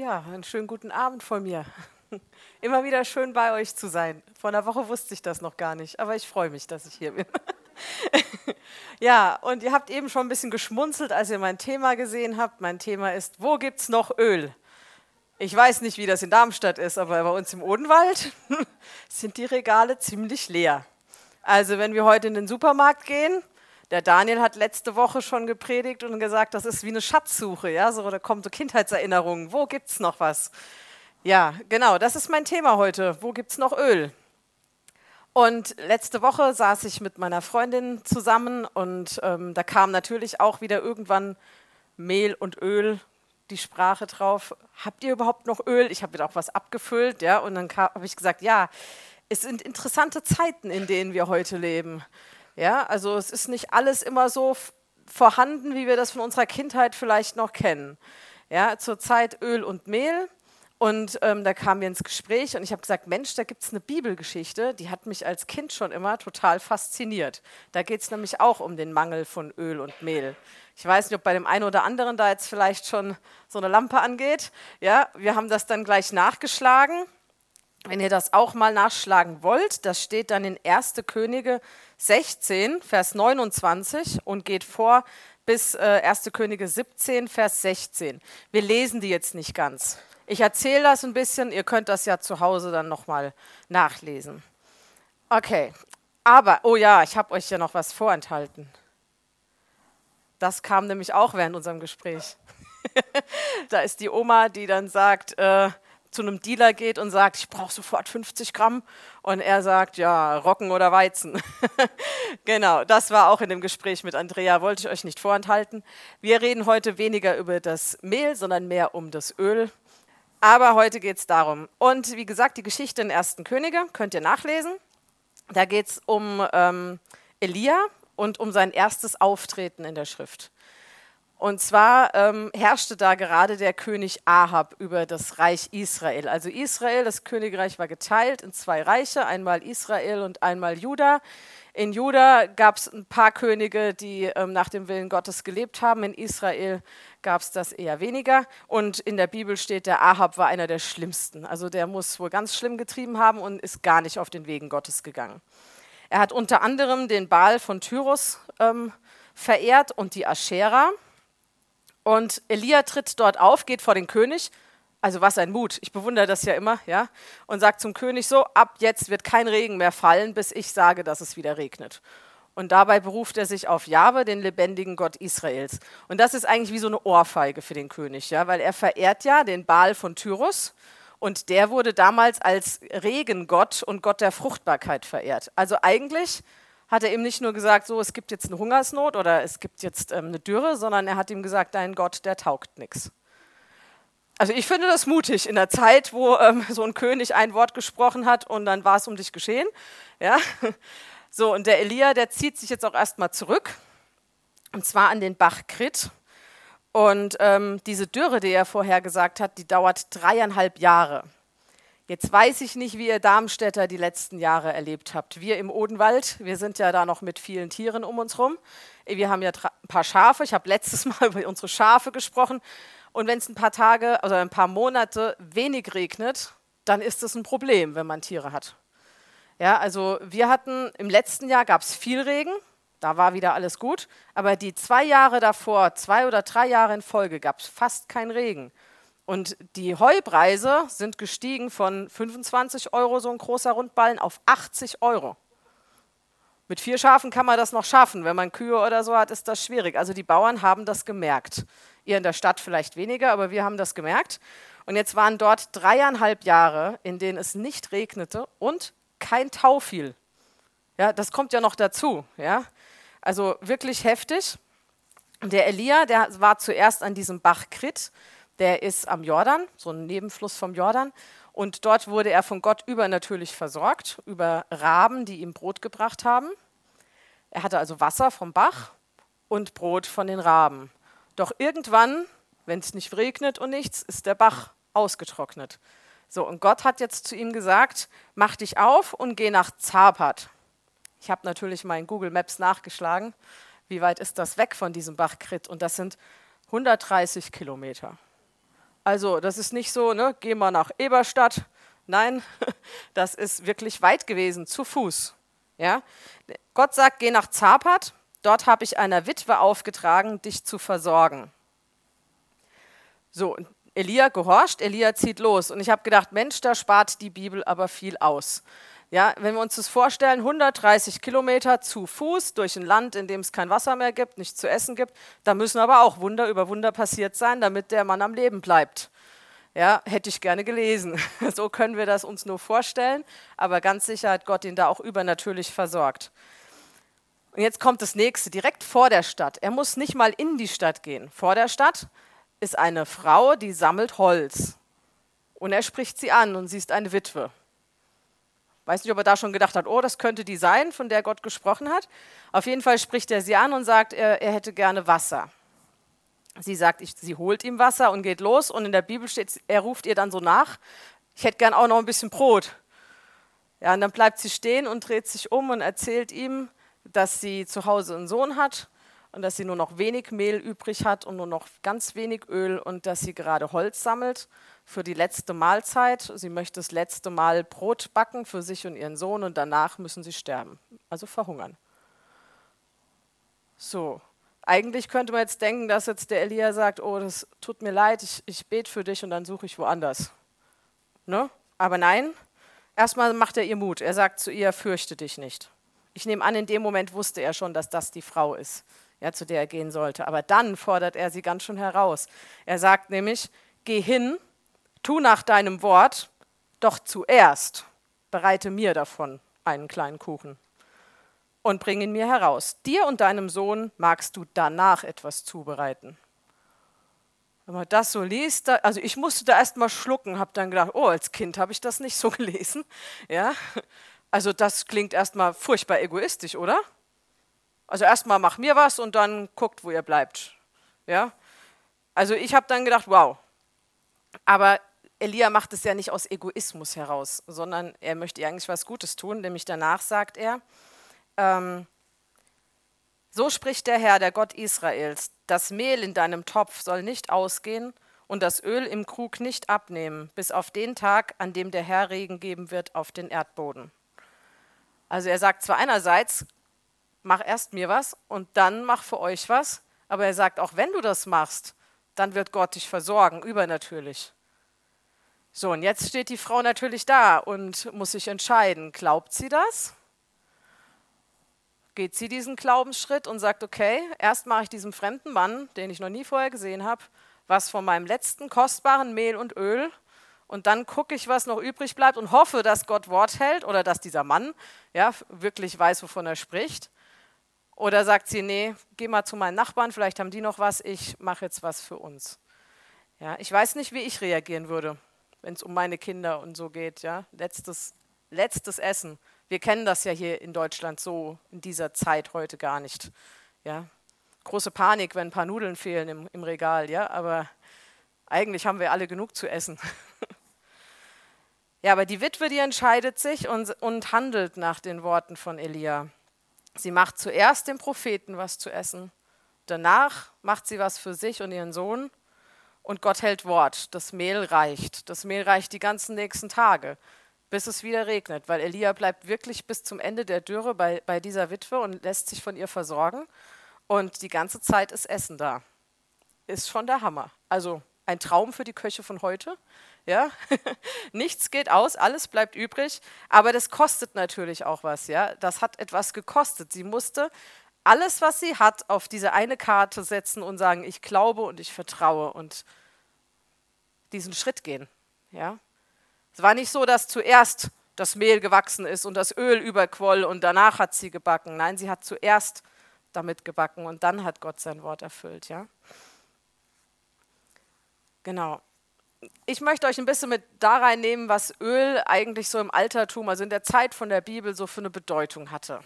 Ja, einen schönen guten Abend von mir. Immer wieder schön bei euch zu sein. Vor einer Woche wusste ich das noch gar nicht, aber ich freue mich, dass ich hier bin. ja, und ihr habt eben schon ein bisschen geschmunzelt, als ihr mein Thema gesehen habt. Mein Thema ist, wo gibt es noch Öl? Ich weiß nicht, wie das in Darmstadt ist, aber bei uns im Odenwald sind die Regale ziemlich leer. Also wenn wir heute in den Supermarkt gehen, der Daniel hat letzte Woche schon gepredigt und gesagt, das ist wie eine Schatzsuche, ja, so da kommen so Kindheitserinnerungen. Wo gibt's noch was? Ja, genau, das ist mein Thema heute. Wo gibt's noch Öl? Und letzte Woche saß ich mit meiner Freundin zusammen und ähm, da kam natürlich auch wieder irgendwann Mehl und Öl die Sprache drauf. Habt ihr überhaupt noch Öl? Ich habe wieder auch was abgefüllt, ja, und dann habe ich gesagt, ja, es sind interessante Zeiten, in denen wir heute leben. Ja, also es ist nicht alles immer so vorhanden, wie wir das von unserer Kindheit vielleicht noch kennen. Ja, zurzeit Öl und Mehl. Und ähm, da kamen wir ins Gespräch und ich habe gesagt, Mensch, da gibt es eine Bibelgeschichte, die hat mich als Kind schon immer total fasziniert. Da geht es nämlich auch um den Mangel von Öl und Mehl. Ich weiß nicht, ob bei dem einen oder anderen da jetzt vielleicht schon so eine Lampe angeht. Ja, wir haben das dann gleich nachgeschlagen. Wenn ihr das auch mal nachschlagen wollt, das steht dann in 1. Könige 16, Vers 29 und geht vor bis äh, 1. Könige 17, Vers 16. Wir lesen die jetzt nicht ganz. Ich erzähle das ein bisschen, ihr könnt das ja zu Hause dann nochmal nachlesen. Okay, aber, oh ja, ich habe euch ja noch was vorenthalten. Das kam nämlich auch während unserem Gespräch. da ist die Oma, die dann sagt, äh, zu einem Dealer geht und sagt, ich brauche sofort 50 Gramm. Und er sagt, ja, Rocken oder Weizen. genau, das war auch in dem Gespräch mit Andrea, wollte ich euch nicht vorenthalten. Wir reden heute weniger über das Mehl, sondern mehr um das Öl. Aber heute geht es darum. Und wie gesagt, die Geschichte in Ersten Könige könnt ihr nachlesen. Da geht es um ähm, Elia und um sein erstes Auftreten in der Schrift. Und zwar ähm, herrschte da gerade der König Ahab über das Reich Israel. Also Israel, das Königreich war geteilt in zwei Reiche, einmal Israel und einmal Juda. In Juda gab es ein paar Könige, die ähm, nach dem Willen Gottes gelebt haben. In Israel gab es das eher weniger. Und in der Bibel steht, der Ahab war einer der schlimmsten. Also der muss wohl ganz schlimm getrieben haben und ist gar nicht auf den Wegen Gottes gegangen. Er hat unter anderem den Baal von Tyrus ähm, verehrt und die Aschera. Und Elia tritt dort auf, geht vor den König, also was ein Mut, ich bewundere das ja immer, ja, und sagt zum König so, ab jetzt wird kein Regen mehr fallen, bis ich sage, dass es wieder regnet. Und dabei beruft er sich auf Jahwe, den lebendigen Gott Israels. Und das ist eigentlich wie so eine Ohrfeige für den König, ja, weil er verehrt ja den Baal von Tyrus und der wurde damals als Regengott und Gott der Fruchtbarkeit verehrt. Also eigentlich hat er ihm nicht nur gesagt, so, es gibt jetzt eine Hungersnot oder es gibt jetzt ähm, eine Dürre, sondern er hat ihm gesagt, dein Gott, der taugt nichts. Also ich finde das mutig in der Zeit, wo ähm, so ein König ein Wort gesprochen hat und dann war es um dich geschehen. Ja? So, und der Elia, der zieht sich jetzt auch erstmal zurück, und zwar an den Bach Krit. Und ähm, diese Dürre, die er vorher gesagt hat, die dauert dreieinhalb Jahre. Jetzt weiß ich nicht, wie ihr Darmstädter die letzten Jahre erlebt habt. Wir im Odenwald, wir sind ja da noch mit vielen Tieren um uns rum. Wir haben ja ein paar Schafe. Ich habe letztes Mal über unsere Schafe gesprochen. Und wenn es ein paar Tage oder ein paar Monate wenig regnet, dann ist das ein Problem, wenn man Tiere hat. Ja, also wir hatten im letzten Jahr gab es viel Regen, da war wieder alles gut. Aber die zwei Jahre davor, zwei oder drei Jahre in Folge, gab es fast keinen Regen. Und die Heupreise sind gestiegen von 25 Euro so ein großer Rundballen auf 80 Euro. Mit vier Schafen kann man das noch schaffen. Wenn man Kühe oder so hat, ist das schwierig. Also die Bauern haben das gemerkt. Ihr in der Stadt vielleicht weniger, aber wir haben das gemerkt. Und jetzt waren dort dreieinhalb Jahre, in denen es nicht regnete und kein Tau fiel. Ja, das kommt ja noch dazu. Ja? Also wirklich heftig. Der Elia, der war zuerst an diesem Bach Krit der ist am Jordan, so ein Nebenfluss vom Jordan. Und dort wurde er von Gott übernatürlich versorgt, über Raben, die ihm Brot gebracht haben. Er hatte also Wasser vom Bach und Brot von den Raben. Doch irgendwann, wenn es nicht regnet und nichts, ist der Bach ausgetrocknet. So, und Gott hat jetzt zu ihm gesagt, mach dich auf und geh nach Zapat. Ich habe natürlich mal in Google Maps nachgeschlagen, wie weit ist das weg von diesem Bach Krit. Und das sind 130 Kilometer. Also das ist nicht so, ne, geh mal nach Eberstadt. Nein, das ist wirklich weit gewesen, zu Fuß. Ja? Gott sagt, geh nach Zapat, dort habe ich einer Witwe aufgetragen, dich zu versorgen. So, Elia gehorcht, Elia zieht los. Und ich habe gedacht, Mensch, da spart die Bibel aber viel aus. Ja, wenn wir uns das vorstellen, 130 Kilometer zu Fuß durch ein Land, in dem es kein Wasser mehr gibt, nichts zu essen gibt, da müssen aber auch Wunder über Wunder passiert sein, damit der Mann am Leben bleibt. Ja, hätte ich gerne gelesen. So können wir das uns nur vorstellen, aber ganz sicher hat Gott ihn da auch übernatürlich versorgt. Und jetzt kommt das nächste, direkt vor der Stadt. Er muss nicht mal in die Stadt gehen. Vor der Stadt ist eine Frau, die sammelt Holz. Und er spricht sie an und sie ist eine Witwe. Weiß nicht, ob er da schon gedacht hat, oh, das könnte die sein, von der Gott gesprochen hat. Auf jeden Fall spricht er sie an und sagt, er, er hätte gerne Wasser. Sie sagt, ich, sie holt ihm Wasser und geht los. Und in der Bibel steht, er ruft ihr dann so nach, ich hätte gern auch noch ein bisschen Brot. Ja, und dann bleibt sie stehen und dreht sich um und erzählt ihm, dass sie zu Hause einen Sohn hat und dass sie nur noch wenig Mehl übrig hat und nur noch ganz wenig Öl und dass sie gerade Holz sammelt für die letzte Mahlzeit. Sie möchte das letzte Mal Brot backen für sich und ihren Sohn und danach müssen sie sterben, also verhungern. So, eigentlich könnte man jetzt denken, dass jetzt der Elia sagt, oh, das tut mir leid, ich, ich bete für dich und dann suche ich woanders. Ne? Aber nein, erstmal macht er ihr Mut. Er sagt zu ihr, fürchte dich nicht. Ich nehme an, in dem Moment wusste er schon, dass das die Frau ist, ja, zu der er gehen sollte. Aber dann fordert er sie ganz schön heraus. Er sagt nämlich, geh hin tu nach deinem Wort, doch zuerst bereite mir davon einen kleinen Kuchen und bring ihn mir heraus. Dir und deinem Sohn magst du danach etwas zubereiten. Wenn man das so liest, da, also ich musste da erst mal schlucken, habe dann gedacht, oh, als Kind habe ich das nicht so gelesen. Ja? Also das klingt erstmal furchtbar egoistisch, oder? Also erstmal mach mir was und dann guckt, wo ihr bleibt. Ja? Also ich habe dann gedacht, wow. Aber Elia macht es ja nicht aus Egoismus heraus, sondern er möchte eigentlich was Gutes tun, nämlich danach sagt er, ähm, so spricht der Herr, der Gott Israels, das Mehl in deinem Topf soll nicht ausgehen und das Öl im Krug nicht abnehmen, bis auf den Tag, an dem der Herr Regen geben wird auf den Erdboden. Also er sagt zwar einerseits, mach erst mir was und dann mach für euch was, aber er sagt, auch wenn du das machst, dann wird Gott dich versorgen, übernatürlich. So, und jetzt steht die Frau natürlich da und muss sich entscheiden, glaubt sie das? Geht sie diesen Glaubensschritt und sagt, okay, erst mache ich diesem fremden Mann, den ich noch nie vorher gesehen habe, was von meinem letzten kostbaren Mehl und Öl und dann gucke ich, was noch übrig bleibt und hoffe, dass Gott Wort hält oder dass dieser Mann ja, wirklich weiß, wovon er spricht. Oder sagt sie, nee, geh mal zu meinen Nachbarn, vielleicht haben die noch was, ich mache jetzt was für uns. Ja, ich weiß nicht, wie ich reagieren würde wenn es um meine Kinder und so geht. Ja? Letztes, letztes Essen. Wir kennen das ja hier in Deutschland so in dieser Zeit heute gar nicht. Ja? Große Panik, wenn ein paar Nudeln fehlen im, im Regal, ja, aber eigentlich haben wir alle genug zu essen. ja, aber die Witwe, die entscheidet sich und, und handelt nach den Worten von Elia. Sie macht zuerst dem Propheten was zu essen, danach macht sie was für sich und ihren Sohn und Gott hält Wort. Das Mehl reicht. Das Mehl reicht die ganzen nächsten Tage, bis es wieder regnet, weil Elia bleibt wirklich bis zum Ende der Dürre bei, bei dieser Witwe und lässt sich von ihr versorgen. Und die ganze Zeit ist Essen da. Ist schon der Hammer. Also ein Traum für die Köche von heute. Ja? Nichts geht aus, alles bleibt übrig, aber das kostet natürlich auch was. Ja? Das hat etwas gekostet. Sie musste alles, was sie hat, auf diese eine Karte setzen und sagen, ich glaube und ich vertraue und diesen Schritt gehen. Ja? Es war nicht so, dass zuerst das Mehl gewachsen ist und das Öl überquoll und danach hat sie gebacken. Nein, sie hat zuerst damit gebacken und dann hat Gott sein Wort erfüllt. Ja? Genau. Ich möchte euch ein bisschen mit da reinnehmen, was Öl eigentlich so im Altertum, also in der Zeit von der Bibel, so für eine Bedeutung hatte.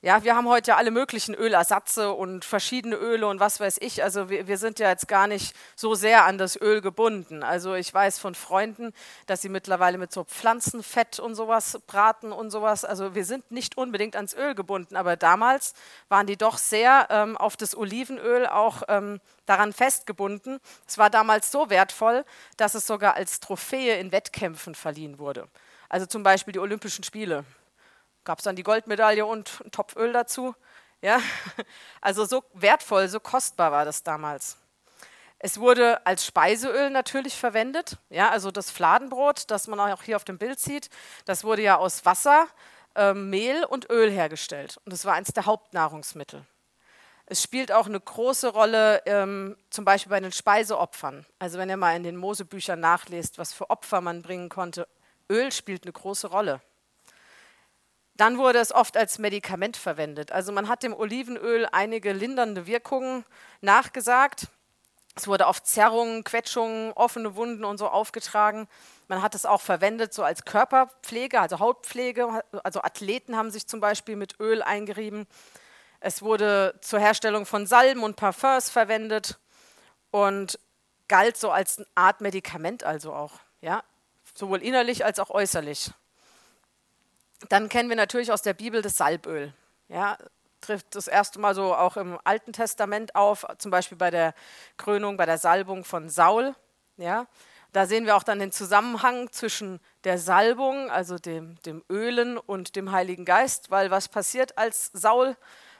Ja, wir haben heute ja alle möglichen Ölersatze und verschiedene Öle und was weiß ich. Also wir, wir, sind ja jetzt gar nicht so sehr an das Öl gebunden. Also ich weiß von Freunden, dass sie mittlerweile mit so Pflanzenfett und sowas braten und sowas. Also wir sind nicht unbedingt ans Öl gebunden, aber damals waren die doch sehr ähm, auf das Olivenöl auch ähm, daran festgebunden. Es war damals so wertvoll, dass es sogar als Trophäe in Wettkämpfen verliehen wurde. Also zum Beispiel die Olympischen Spiele gab es dann die Goldmedaille und ein Topf Öl dazu. Ja? Also so wertvoll, so kostbar war das damals. Es wurde als Speiseöl natürlich verwendet. Ja, also das Fladenbrot, das man auch hier auf dem Bild sieht, das wurde ja aus Wasser, äh, Mehl und Öl hergestellt. Und das war eines der Hauptnahrungsmittel. Es spielt auch eine große Rolle, ähm, zum Beispiel bei den Speiseopfern. Also wenn ihr mal in den Mosebüchern nachlest, was für Opfer man bringen konnte, Öl spielt eine große Rolle. Dann wurde es oft als Medikament verwendet. Also man hat dem Olivenöl einige lindernde Wirkungen nachgesagt. Es wurde auf Zerrungen, Quetschungen, offene Wunden und so aufgetragen. Man hat es auch verwendet so als Körperpflege, also Hautpflege. Also Athleten haben sich zum Beispiel mit Öl eingerieben. Es wurde zur Herstellung von Salben und Parfums verwendet und galt so als eine Art Medikament also auch, ja, sowohl innerlich als auch äußerlich. Dann kennen wir natürlich aus der Bibel das Salböl. Ja, trifft das erste Mal so auch im Alten Testament auf, zum Beispiel bei der Krönung, bei der Salbung von Saul. Ja, da sehen wir auch dann den Zusammenhang zwischen der Salbung, also dem, dem Ölen und dem Heiligen Geist, weil was passiert, als Saul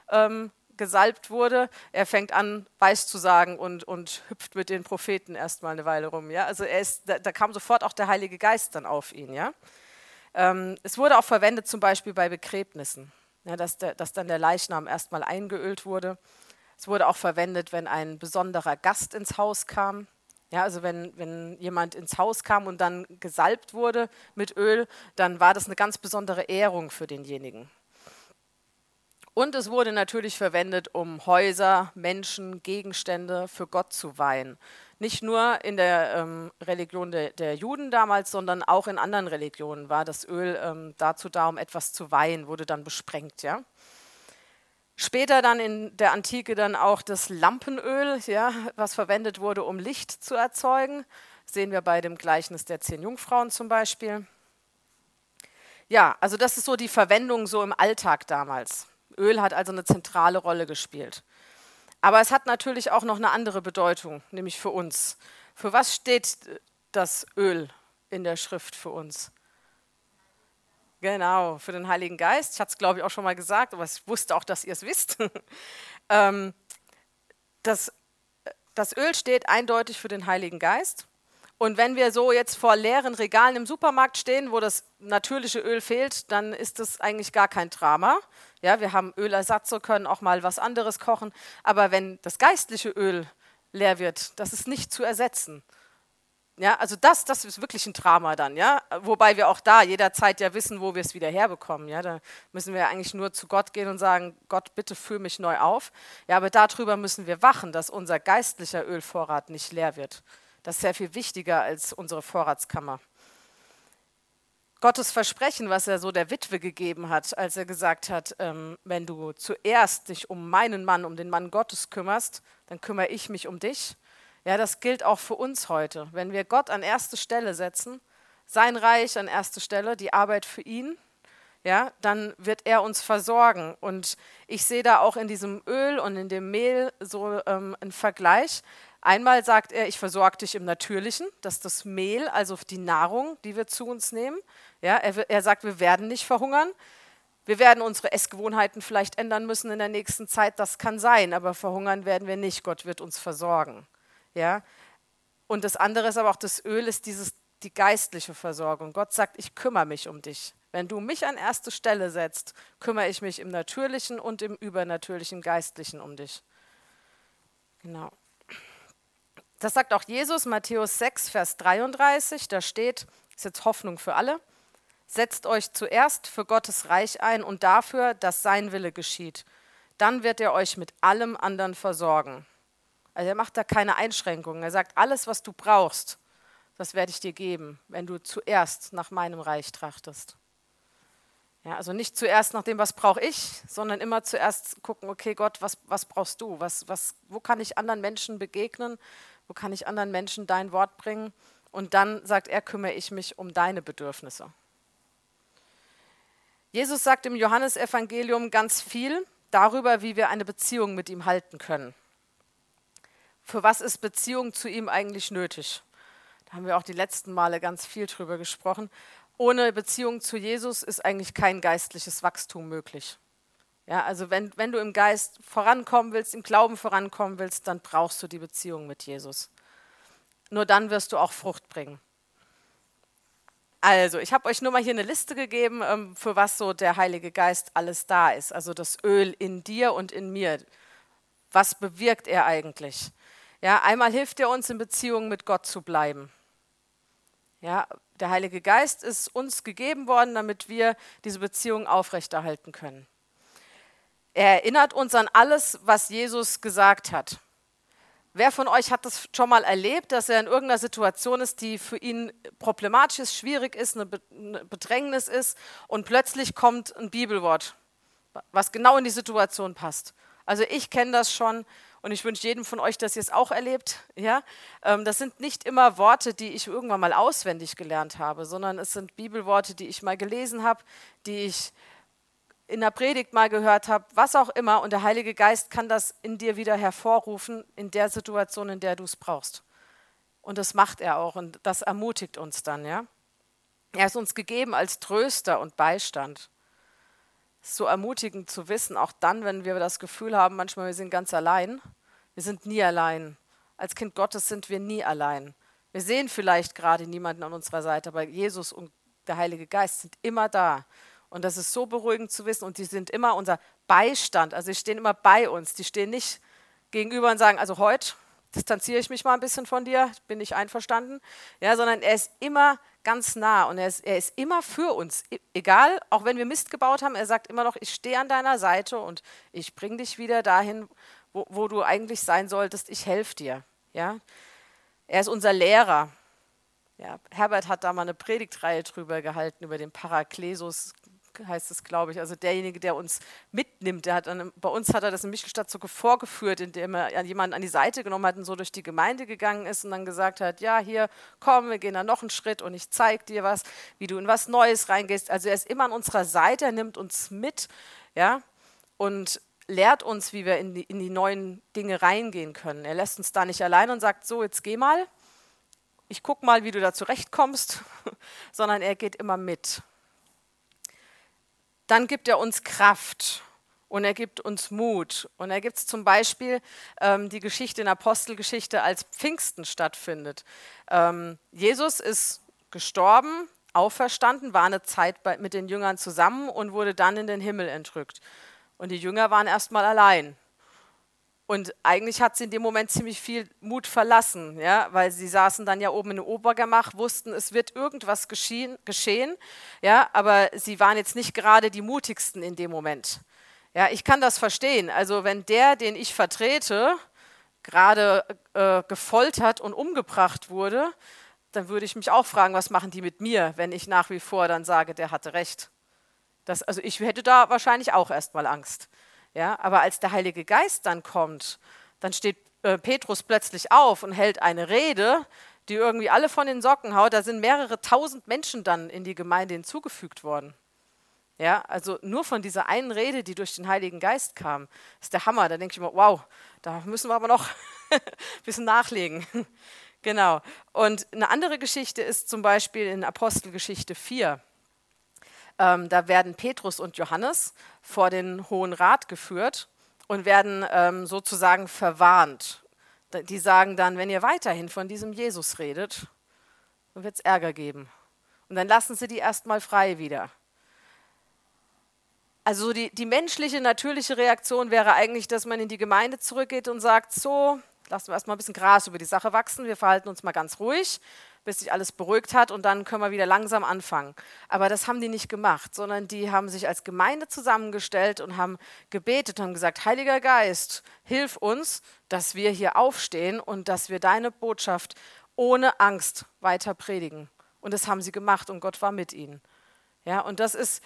ähm, gesalbt wurde? Er fängt an, weiß zu sagen und, und hüpft mit den Propheten erstmal eine Weile rum. Ja? Also ist, da, da kam sofort auch der Heilige Geist dann auf ihn. Ja? Ähm, es wurde auch verwendet zum Beispiel bei Begräbnissen, ja, dass, der, dass dann der Leichnam erstmal eingeölt wurde. Es wurde auch verwendet, wenn ein besonderer Gast ins Haus kam. Ja, also wenn, wenn jemand ins Haus kam und dann gesalbt wurde mit Öl, dann war das eine ganz besondere Ehrung für denjenigen. Und es wurde natürlich verwendet, um Häuser, Menschen, Gegenstände für Gott zu weihen nicht nur in der ähm, Religion der, der, Juden damals, sondern auch in anderen Religionen war das Öl ähm, dazu da, um etwas zu weihen, wurde dann besprengt. Ja? Später dann in der Antike dann auch das Lampenöl, ja, was verwendet wurde, um Licht zu erzeugen. sehen wir bei dem Gleichnis der zehn Jungfrauen zum Beispiel. Ja, also das ist so die Verwendung so im Alltag damals. Öl hat also eine zentrale Rolle gespielt. Aber es hat natürlich auch noch eine andere Bedeutung, nämlich für uns. Für was steht das Öl in der Schrift für uns? Genau, für den Heiligen Geist. Ich hatte es, glaube ich, auch schon mal gesagt, aber ich wusste auch, dass ihr es wisst. Ähm, das, das Öl steht eindeutig für den Heiligen Geist. Und wenn wir so jetzt vor leeren Regalen im Supermarkt stehen, wo das natürliche Öl fehlt, dann ist das eigentlich gar kein Drama. Ja, wir haben Ölersatz, so können auch mal was anderes kochen. Aber wenn das geistliche Öl leer wird, das ist nicht zu ersetzen. Ja, also das, das ist wirklich ein Drama dann, ja. Wobei wir auch da jederzeit ja wissen, wo wir es wieder herbekommen. Ja, da müssen wir eigentlich nur zu Gott gehen und sagen: Gott, bitte füll mich neu auf. Ja, aber darüber müssen wir wachen, dass unser geistlicher Ölvorrat nicht leer wird. Das ist sehr viel wichtiger als unsere Vorratskammer. Gottes Versprechen, was er so der Witwe gegeben hat, als er gesagt hat, ähm, wenn du zuerst dich um meinen Mann, um den Mann Gottes kümmerst, dann kümmere ich mich um dich. Ja, das gilt auch für uns heute. Wenn wir Gott an erste Stelle setzen, sein Reich an erste Stelle, die Arbeit für ihn, ja, dann wird er uns versorgen. Und ich sehe da auch in diesem Öl und in dem Mehl so ähm, einen Vergleich. Einmal sagt er, ich versorge dich im Natürlichen, das ist das Mehl, also die Nahrung, die wir zu uns nehmen. Ja, er, er sagt, wir werden nicht verhungern. Wir werden unsere Essgewohnheiten vielleicht ändern müssen in der nächsten Zeit, das kann sein, aber verhungern werden wir nicht. Gott wird uns versorgen. Ja? Und das andere ist aber auch, das Öl ist dieses, die geistliche Versorgung. Gott sagt, ich kümmere mich um dich. Wenn du mich an erste Stelle setzt, kümmere ich mich im Natürlichen und im Übernatürlichen Geistlichen um dich. Genau. Das sagt auch Jesus, Matthäus 6, Vers 33. Da steht, ist jetzt Hoffnung für alle, setzt euch zuerst für Gottes Reich ein und dafür, dass sein Wille geschieht. Dann wird er euch mit allem anderen versorgen. Also er macht da keine Einschränkungen. Er sagt, alles, was du brauchst, das werde ich dir geben, wenn du zuerst nach meinem Reich trachtest. Ja, also nicht zuerst nach dem, was brauche ich, sondern immer zuerst gucken, okay Gott, was, was brauchst du? Was, was, wo kann ich anderen Menschen begegnen? Wo kann ich anderen Menschen dein Wort bringen? Und dann sagt er, kümmere ich mich um deine Bedürfnisse. Jesus sagt im Johannesevangelium ganz viel darüber, wie wir eine Beziehung mit ihm halten können. Für was ist Beziehung zu ihm eigentlich nötig? Da haben wir auch die letzten Male ganz viel drüber gesprochen. Ohne Beziehung zu Jesus ist eigentlich kein geistliches Wachstum möglich. Ja, also wenn, wenn du im Geist vorankommen willst, im Glauben vorankommen willst, dann brauchst du die Beziehung mit Jesus. Nur dann wirst du auch Frucht bringen. Also, ich habe euch nur mal hier eine Liste gegeben, ähm, für was so der Heilige Geist alles da ist. Also das Öl in dir und in mir. Was bewirkt er eigentlich? Ja, einmal hilft er uns in Beziehung mit Gott zu bleiben. Ja, der Heilige Geist ist uns gegeben worden, damit wir diese Beziehung aufrechterhalten können. Er erinnert uns an alles, was Jesus gesagt hat. Wer von euch hat das schon mal erlebt, dass er in irgendeiner Situation ist, die für ihn problematisch ist, schwierig ist, eine Bedrängnis ist und plötzlich kommt ein Bibelwort, was genau in die Situation passt? Also ich kenne das schon und ich wünsche jedem von euch, dass ihr es auch erlebt. Ja? Ähm, das sind nicht immer Worte, die ich irgendwann mal auswendig gelernt habe, sondern es sind Bibelworte, die ich mal gelesen habe, die ich in der Predigt mal gehört habe, was auch immer, und der Heilige Geist kann das in dir wieder hervorrufen, in der Situation, in der du es brauchst. Und das macht er auch und das ermutigt uns dann, ja. Er ist uns gegeben als Tröster und Beistand. so ermutigend zu wissen, auch dann, wenn wir das Gefühl haben, manchmal wir sind ganz allein. Wir sind nie allein. Als Kind Gottes sind wir nie allein. Wir sehen vielleicht gerade niemanden an unserer Seite, aber Jesus und der Heilige Geist sind immer da. Und das ist so beruhigend zu wissen. Und die sind immer unser Beistand. Also, sie stehen immer bei uns. Die stehen nicht gegenüber und sagen, also heute distanziere ich mich mal ein bisschen von dir, bin ich einverstanden. Ja, sondern er ist immer ganz nah und er ist, er ist immer für uns. E, egal, auch wenn wir Mist gebaut haben, er sagt immer noch, ich stehe an deiner Seite und ich bringe dich wieder dahin, wo, wo du eigentlich sein solltest. Ich helfe dir. Ja? Er ist unser Lehrer. Ja, Herbert hat da mal eine Predigtreihe drüber gehalten, über den Paraklesus, heißt es, glaube ich. Also derjenige, der uns mitnimmt. Der hat dann, bei uns hat er das in Michelstadt so vorgeführt, indem er jemanden an die Seite genommen hat und so durch die Gemeinde gegangen ist und dann gesagt hat, ja, hier, komm, wir gehen da noch einen Schritt und ich zeige dir was, wie du in was Neues reingehst. Also er ist immer an unserer Seite, er nimmt uns mit, ja, und lehrt uns, wie wir in die, in die neuen Dinge reingehen können. Er lässt uns da nicht allein und sagt, so, jetzt geh mal, ich guck mal, wie du da zurechtkommst, sondern er geht immer mit dann gibt er uns Kraft und er gibt uns Mut. Und er gibt zum Beispiel ähm, die Geschichte in Apostelgeschichte, als Pfingsten stattfindet. Ähm, Jesus ist gestorben, auferstanden, war eine Zeit bei, mit den Jüngern zusammen und wurde dann in den Himmel entrückt. Und die Jünger waren erstmal allein. Und eigentlich hat sie in dem Moment ziemlich viel Mut verlassen, ja, weil sie saßen dann ja oben im Obergemach, wussten, es wird irgendwas geschehen, geschehen, ja, aber sie waren jetzt nicht gerade die mutigsten in dem Moment. Ja, ich kann das verstehen. Also wenn der, den ich vertrete, gerade äh, gefoltert und umgebracht wurde, dann würde ich mich auch fragen, was machen die mit mir, wenn ich nach wie vor dann sage, der hatte recht. Das, also ich hätte da wahrscheinlich auch erstmal Angst. Ja, aber als der Heilige Geist dann kommt, dann steht äh, Petrus plötzlich auf und hält eine Rede, die irgendwie alle von den Socken haut. Da sind mehrere tausend Menschen dann in die Gemeinde hinzugefügt worden. Ja, also nur von dieser einen Rede, die durch den Heiligen Geist kam, ist der Hammer. Da denke ich immer, wow, da müssen wir aber noch ein bisschen nachlegen. genau. Und eine andere Geschichte ist zum Beispiel in Apostelgeschichte 4. Ähm, da werden Petrus und Johannes vor den Hohen Rat geführt und werden ähm, sozusagen verwarnt. Die sagen dann, wenn ihr weiterhin von diesem Jesus redet, dann wird es Ärger geben. Und dann lassen sie die erstmal frei wieder. Also die, die menschliche, natürliche Reaktion wäre eigentlich, dass man in die Gemeinde zurückgeht und sagt, so, lassen wir erstmal ein bisschen Gras über die Sache wachsen, wir verhalten uns mal ganz ruhig bis sich alles beruhigt hat und dann können wir wieder langsam anfangen. Aber das haben die nicht gemacht, sondern die haben sich als Gemeinde zusammengestellt und haben gebetet und haben gesagt, Heiliger Geist, hilf uns, dass wir hier aufstehen und dass wir deine Botschaft ohne Angst weiter predigen. Und das haben sie gemacht und Gott war mit ihnen. Ja, und das ist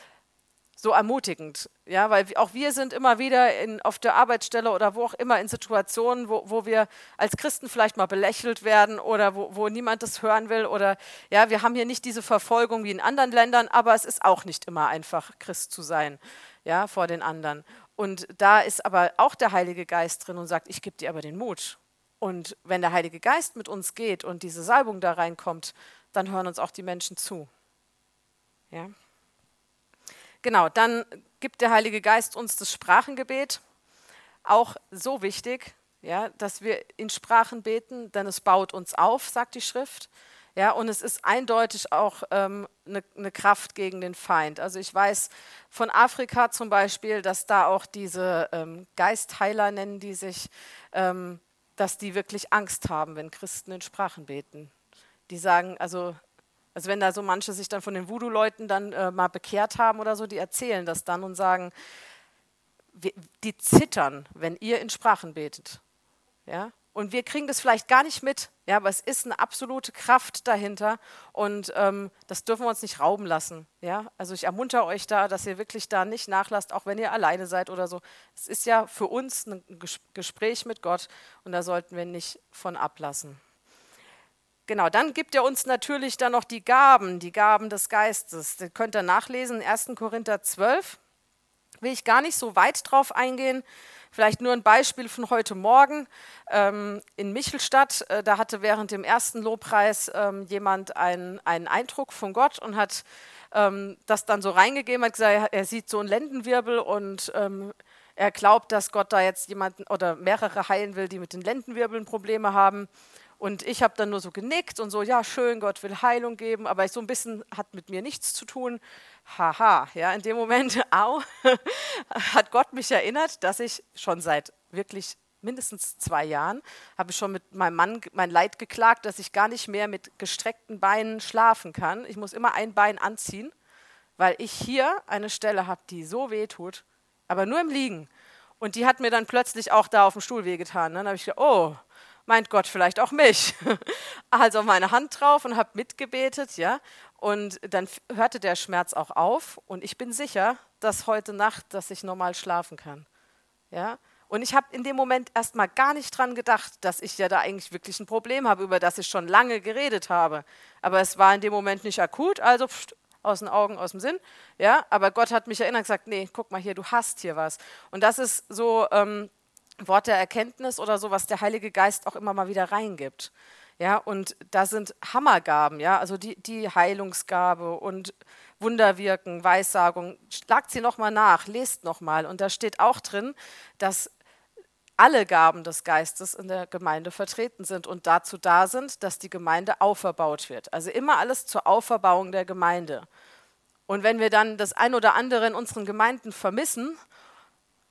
so ermutigend, ja, weil auch wir sind immer wieder in, auf der Arbeitsstelle oder wo auch immer in Situationen, wo, wo wir als Christen vielleicht mal belächelt werden oder wo, wo niemand das hören will oder ja, wir haben hier nicht diese Verfolgung wie in anderen Ländern, aber es ist auch nicht immer einfach, Christ zu sein, ja, vor den anderen. Und da ist aber auch der Heilige Geist drin und sagt, ich gebe dir aber den Mut. Und wenn der Heilige Geist mit uns geht und diese Salbung da reinkommt, dann hören uns auch die Menschen zu. Ja. Genau, dann gibt der Heilige Geist uns das Sprachengebet. Auch so wichtig, ja, dass wir in Sprachen beten, denn es baut uns auf, sagt die Schrift. Ja, und es ist eindeutig auch ähm, eine, eine Kraft gegen den Feind. Also ich weiß von Afrika zum Beispiel, dass da auch diese ähm, Geistheiler nennen die sich, ähm, dass die wirklich Angst haben, wenn Christen in Sprachen beten. Die sagen, also also wenn da so manche sich dann von den Voodoo-Leuten dann äh, mal bekehrt haben oder so, die erzählen das dann und sagen, die zittern, wenn ihr in Sprachen betet. Ja? Und wir kriegen das vielleicht gar nicht mit, ja, aber es ist eine absolute Kraft dahinter und ähm, das dürfen wir uns nicht rauben lassen. Ja? Also ich ermuntere euch da, dass ihr wirklich da nicht nachlasst, auch wenn ihr alleine seid oder so. Es ist ja für uns ein Gespräch mit Gott und da sollten wir nicht von ablassen. Genau, dann gibt er uns natürlich dann noch die Gaben, die Gaben des Geistes. Das könnt ihr nachlesen, 1. Korinther 12. Will ich gar nicht so weit drauf eingehen. Vielleicht nur ein Beispiel von heute Morgen ähm, in Michelstadt. Äh, da hatte während dem ersten Lobpreis ähm, jemand einen, einen Eindruck von Gott und hat ähm, das dann so reingegeben, hat gesagt, er sieht so einen Lendenwirbel und ähm, er glaubt, dass Gott da jetzt jemanden oder mehrere heilen will, die mit den Lendenwirbeln Probleme haben. Und ich habe dann nur so genickt und so, ja, schön, Gott will Heilung geben, aber so ein bisschen hat mit mir nichts zu tun. Haha, ja, in dem Moment, au, hat Gott mich erinnert, dass ich schon seit wirklich mindestens zwei Jahren habe ich schon mit meinem Mann mein Leid geklagt, dass ich gar nicht mehr mit gestreckten Beinen schlafen kann. Ich muss immer ein Bein anziehen, weil ich hier eine Stelle habe, die so weh tut, aber nur im Liegen. Und die hat mir dann plötzlich auch da auf dem Stuhl wehgetan. Dann habe ich gedacht, oh, meint Gott vielleicht auch mich. Also meine Hand drauf und habe mitgebetet, ja. Und dann hörte der Schmerz auch auf und ich bin sicher, dass heute Nacht, dass ich normal schlafen kann. Ja. Und ich habe in dem Moment erstmal gar nicht dran gedacht, dass ich ja da eigentlich wirklich ein Problem habe, über das ich schon lange geredet habe. Aber es war in dem Moment nicht akut, also pst, aus den Augen, aus dem Sinn. Ja, aber Gott hat mich erinnert und gesagt, nee, guck mal hier, du hast hier was. Und das ist so, ähm, Wort der Erkenntnis oder so, was der Heilige Geist auch immer mal wieder reingibt. Ja, und da sind Hammergaben, ja, also die, die Heilungsgabe und Wunderwirken, Weissagung. Schlagt sie nochmal nach, lest nochmal. Und da steht auch drin, dass alle Gaben des Geistes in der Gemeinde vertreten sind und dazu da sind, dass die Gemeinde auferbaut wird. Also immer alles zur Auferbauung der Gemeinde. Und wenn wir dann das ein oder andere in unseren Gemeinden vermissen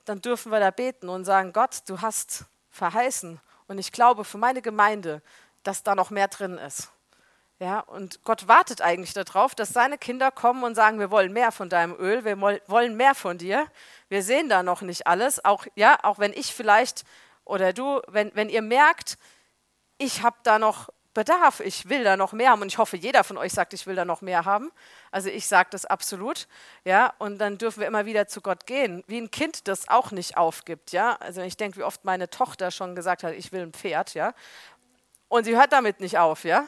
dann dürfen wir da beten und sagen, Gott, du hast verheißen und ich glaube für meine Gemeinde, dass da noch mehr drin ist. Ja, und Gott wartet eigentlich darauf, dass seine Kinder kommen und sagen, wir wollen mehr von deinem Öl, wir wollen mehr von dir. Wir sehen da noch nicht alles, auch ja, auch wenn ich vielleicht oder du, wenn, wenn ihr merkt, ich habe da noch Bedarf, ich will da noch mehr haben und ich hoffe, jeder von euch sagt, ich will da noch mehr haben. Also ich sage das absolut, ja, und dann dürfen wir immer wieder zu Gott gehen, wie ein Kind das auch nicht aufgibt, ja. Also ich denke, wie oft meine Tochter schon gesagt hat, ich will ein Pferd, ja, und sie hört damit nicht auf, ja.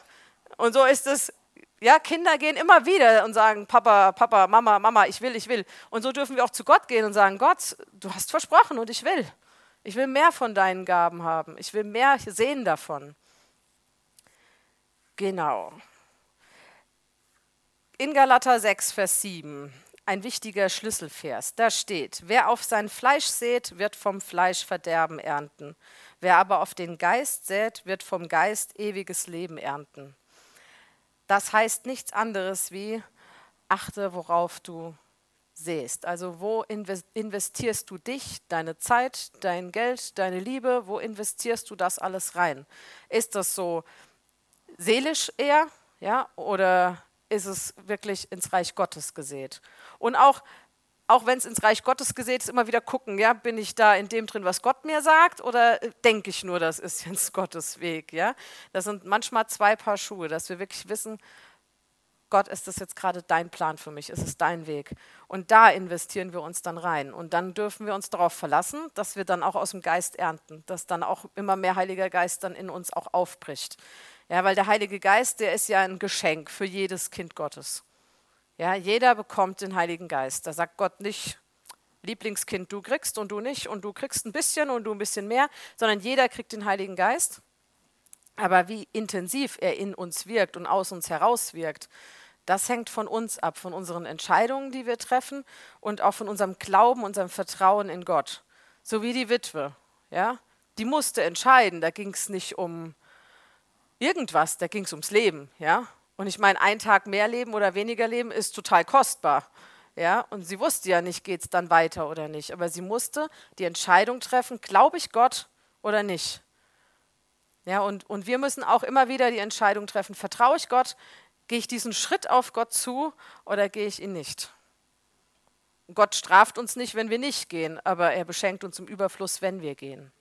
Und so ist es, ja, Kinder gehen immer wieder und sagen, Papa, Papa, Mama, Mama, ich will, ich will. Und so dürfen wir auch zu Gott gehen und sagen, Gott, du hast versprochen und ich will. Ich will mehr von deinen Gaben haben. Ich will mehr sehen davon. Genau. In Galater 6, Vers 7, ein wichtiger Schlüsselvers, da steht, wer auf sein Fleisch sät, wird vom Fleisch Verderben ernten. Wer aber auf den Geist sät, wird vom Geist ewiges Leben ernten. Das heißt nichts anderes wie, achte, worauf du säst. Also wo investierst du dich, deine Zeit, dein Geld, deine Liebe, wo investierst du das alles rein? Ist das so seelisch eher, ja, oder ist es wirklich ins Reich Gottes gesät? Und auch, auch wenn es ins Reich Gottes gesät ist, immer wieder gucken, ja, bin ich da in dem drin, was Gott mir sagt, oder denke ich nur, das ist jetzt Gottes Weg, ja? Das sind manchmal zwei Paar Schuhe, dass wir wirklich wissen, Gott, ist das jetzt gerade dein Plan für mich? Ist es dein Weg? Und da investieren wir uns dann rein. Und dann dürfen wir uns darauf verlassen, dass wir dann auch aus dem Geist ernten, dass dann auch immer mehr Heiliger Geist dann in uns auch aufbricht. Ja, weil der Heilige Geist, der ist ja ein Geschenk für jedes Kind Gottes. Ja, jeder bekommt den Heiligen Geist. Da sagt Gott nicht, Lieblingskind, du kriegst und du nicht und du kriegst ein bisschen und du ein bisschen mehr, sondern jeder kriegt den Heiligen Geist. Aber wie intensiv er in uns wirkt und aus uns heraus wirkt, das hängt von uns ab, von unseren Entscheidungen, die wir treffen und auch von unserem Glauben, unserem Vertrauen in Gott. So wie die Witwe, ja, die musste entscheiden. Da ging es nicht um irgendwas, da ging es ums Leben, ja. Und ich meine, ein Tag mehr Leben oder weniger Leben ist total kostbar. Ja, und sie wusste ja nicht, geht es dann weiter oder nicht. Aber sie musste die Entscheidung treffen, glaube ich Gott oder nicht. Ja, und, und wir müssen auch immer wieder die Entscheidung treffen, vertraue ich Gott, gehe ich diesen Schritt auf Gott zu oder gehe ich ihn nicht. Gott straft uns nicht, wenn wir nicht gehen, aber er beschenkt uns im Überfluss, wenn wir gehen.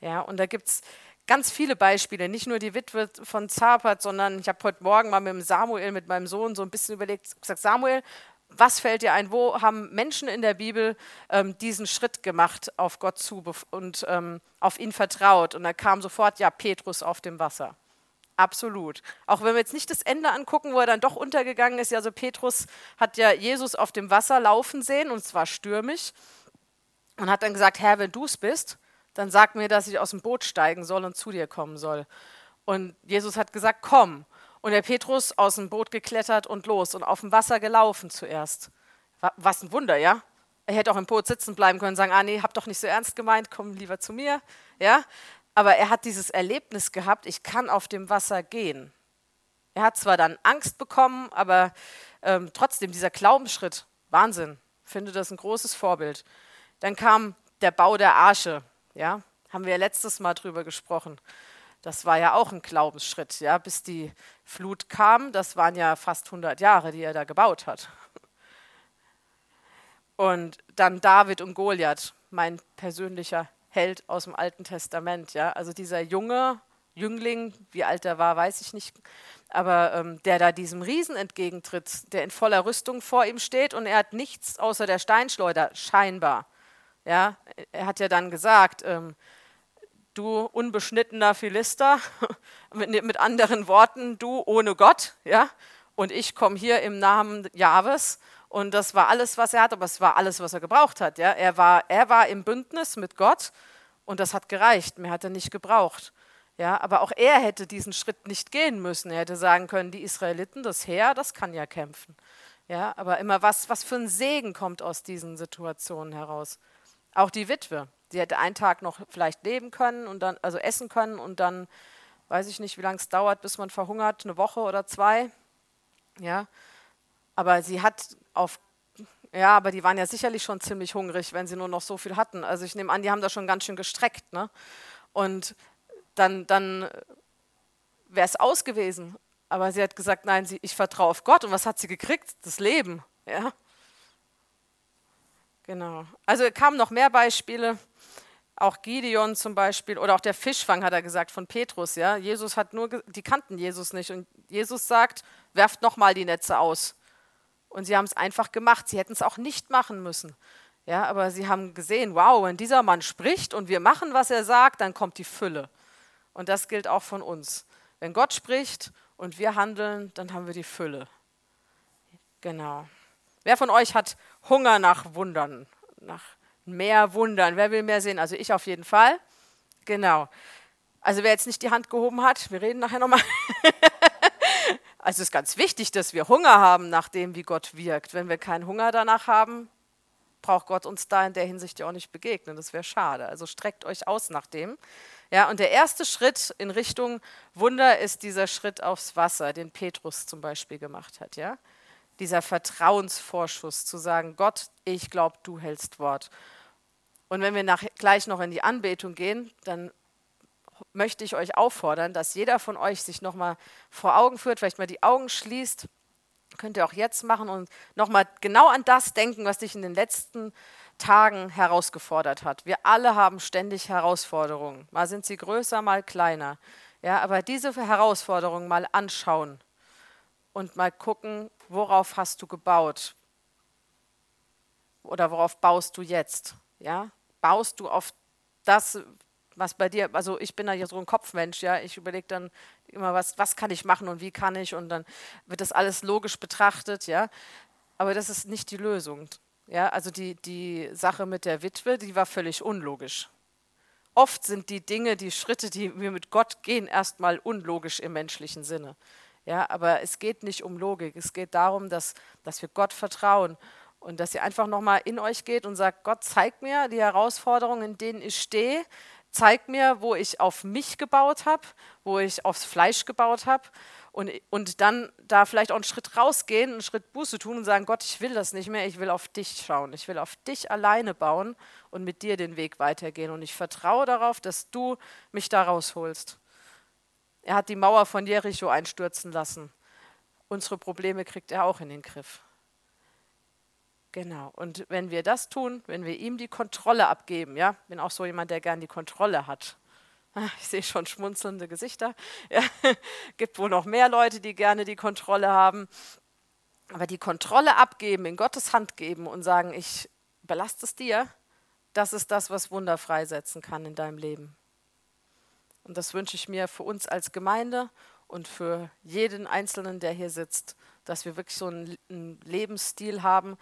Ja, und da gibt es ganz viele Beispiele, nicht nur die Witwe von Zapat, sondern ich habe heute Morgen mal mit dem Samuel, mit meinem Sohn, so ein bisschen überlegt, gesagt, Samuel, was fällt dir ein? Wo haben Menschen in der Bibel ähm, diesen Schritt gemacht auf Gott zu und ähm, auf ihn vertraut? Und da kam sofort, ja, Petrus auf dem Wasser. Absolut. Auch wenn wir jetzt nicht das Ende angucken, wo er dann doch untergegangen ist. Ja, also Petrus hat ja Jesus auf dem Wasser laufen sehen und zwar stürmisch und hat dann gesagt, Herr, wenn du es bist, dann sag mir, dass ich aus dem Boot steigen soll und zu dir kommen soll. Und Jesus hat gesagt, komm. Und der Petrus aus dem Boot geklettert und los und auf dem Wasser gelaufen zuerst. Was ein Wunder, ja? Er hätte auch im Boot sitzen bleiben können und sagen, ah nee, hab doch nicht so ernst gemeint, komm lieber zu mir, ja? Aber er hat dieses Erlebnis gehabt, ich kann auf dem Wasser gehen. Er hat zwar dann Angst bekommen, aber ähm, trotzdem dieser Glaubensschritt, Wahnsinn, finde das ein großes Vorbild. Dann kam der Bau der Arche, ja, haben wir letztes Mal drüber gesprochen. Das war ja auch ein Glaubensschritt, ja, bis die Flut kam. Das waren ja fast 100 Jahre, die er da gebaut hat. Und dann David und Goliath, mein persönlicher Held aus dem Alten Testament, ja. Also dieser junge Jüngling, wie alt er war, weiß ich nicht, aber ähm, der da diesem Riesen entgegentritt, der in voller Rüstung vor ihm steht und er hat nichts außer der Steinschleuder, scheinbar. Ja, er hat ja dann gesagt, ähm, du unbeschnittener Philister, mit, mit, anderen Worten, du ohne Gott, ja, und ich komme hier im Namen Jahwes. Und das war alles, was er hat, aber es war alles, was er gebraucht hat. Ja. Er, war, er war im Bündnis mit Gott und das hat gereicht. Mehr hat er nicht gebraucht. Ja, aber auch er hätte diesen Schritt nicht gehen müssen. Er hätte sagen können, die Israeliten, das Heer, das kann ja kämpfen. Ja, aber immer was, was für ein Segen kommt aus diesen Situationen heraus. Auch die Witwe, Sie hätte einen Tag noch vielleicht leben können und dann, also essen können und dann, weiß ich nicht, wie lange es dauert, bis man verhungert, eine Woche oder zwei. Ja, aber sie hat auf, ja, aber die waren ja sicherlich schon ziemlich hungrig, wenn sie nur noch so viel hatten. Also ich nehme an, die haben da schon ganz schön gestreckt, ne? Und dann, dann wäre es aus gewesen. Aber sie hat gesagt, nein, sie, ich vertraue auf Gott. Und was hat sie gekriegt? Das Leben, ja. Genau. Also kamen noch mehr Beispiele. Auch Gideon zum Beispiel oder auch der Fischfang hat er gesagt von Petrus. Ja, Jesus hat nur, die kannten Jesus nicht und Jesus sagt, werft noch mal die Netze aus. Und sie haben es einfach gemacht. Sie hätten es auch nicht machen müssen. Ja, aber sie haben gesehen, wow, wenn dieser Mann spricht und wir machen, was er sagt, dann kommt die Fülle. Und das gilt auch von uns. Wenn Gott spricht und wir handeln, dann haben wir die Fülle. Genau. Wer von euch hat Hunger nach Wundern, nach mehr Wundern. Wer will mehr sehen? Also ich auf jeden Fall. Genau. Also wer jetzt nicht die Hand gehoben hat, wir reden nachher nochmal. also es ist ganz wichtig, dass wir Hunger haben nach dem, wie Gott wirkt. Wenn wir keinen Hunger danach haben, braucht Gott uns da in der Hinsicht ja auch nicht begegnen. Das wäre schade. Also streckt euch aus nach dem. Ja, und der erste Schritt in Richtung Wunder ist dieser Schritt aufs Wasser, den Petrus zum Beispiel gemacht hat. Ja? Dieser Vertrauensvorschuss zu sagen, Gott, ich glaube, du hältst Wort. Und wenn wir nach, gleich noch in die Anbetung gehen, dann möchte ich euch auffordern, dass jeder von euch sich nochmal vor Augen führt, vielleicht mal die Augen schließt. Könnt ihr auch jetzt machen und nochmal genau an das denken, was dich in den letzten Tagen herausgefordert hat. Wir alle haben ständig Herausforderungen. Mal sind sie größer, mal kleiner. Ja, aber diese Herausforderungen mal anschauen und mal gucken, worauf hast du gebaut? Oder worauf baust du jetzt? Ja? Baust du auf das, was bei dir, also ich bin da ja so ein Kopfmensch, ja, ich überlege dann immer, was, was kann ich machen und wie kann ich und dann wird das alles logisch betrachtet, ja. Aber das ist nicht die Lösung. Ja, also die, die Sache mit der Witwe, die war völlig unlogisch. Oft sind die Dinge, die Schritte, die wir mit Gott gehen, erstmal unlogisch im menschlichen Sinne. Ja, aber es geht nicht um Logik. Es geht darum, dass, dass wir Gott vertrauen und dass ihr einfach nochmal in euch geht und sagt, Gott, zeig mir die Herausforderungen, in denen ich stehe. Zeig mir, wo ich auf mich gebaut habe, wo ich aufs Fleisch gebaut habe und, und dann da vielleicht auch einen Schritt rausgehen, einen Schritt Buße tun und sagen, Gott, ich will das nicht mehr, ich will auf dich schauen, ich will auf dich alleine bauen und mit dir den Weg weitergehen und ich vertraue darauf, dass du mich da rausholst. Er hat die Mauer von Jericho einstürzen lassen. Unsere Probleme kriegt er auch in den Griff. Genau. Und wenn wir das tun, wenn wir ihm die Kontrolle abgeben, ja, bin auch so jemand, der gern die Kontrolle hat. Ah, ich sehe schon schmunzelnde Gesichter. Ja, gibt wohl noch mehr Leute, die gerne die Kontrolle haben. Aber die Kontrolle abgeben, in Gottes Hand geben und sagen, ich belaste es dir, das ist das, was Wunder freisetzen kann in deinem Leben. Und das wünsche ich mir für uns als Gemeinde und für jeden Einzelnen, der hier sitzt, dass wir wirklich so einen, Lebensstil haben,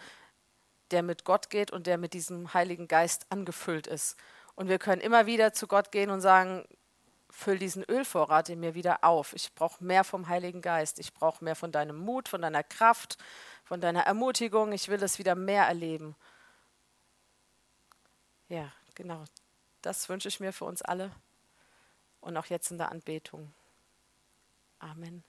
der mit Gott geht und der mit diesem Heiligen Geist angefüllt ist. Und wir können immer wieder zu Gott gehen und sagen, füll diesen Ölvorrat in mir wieder auf. Ich brauche mehr vom Heiligen Geist. Ich brauche mehr von deinem Mut, von deiner Kraft, von deiner Ermutigung. Ich will es wieder mehr erleben. Ja, genau. Das wünsche ich mir für uns alle und auch jetzt in der Anbetung. Amen.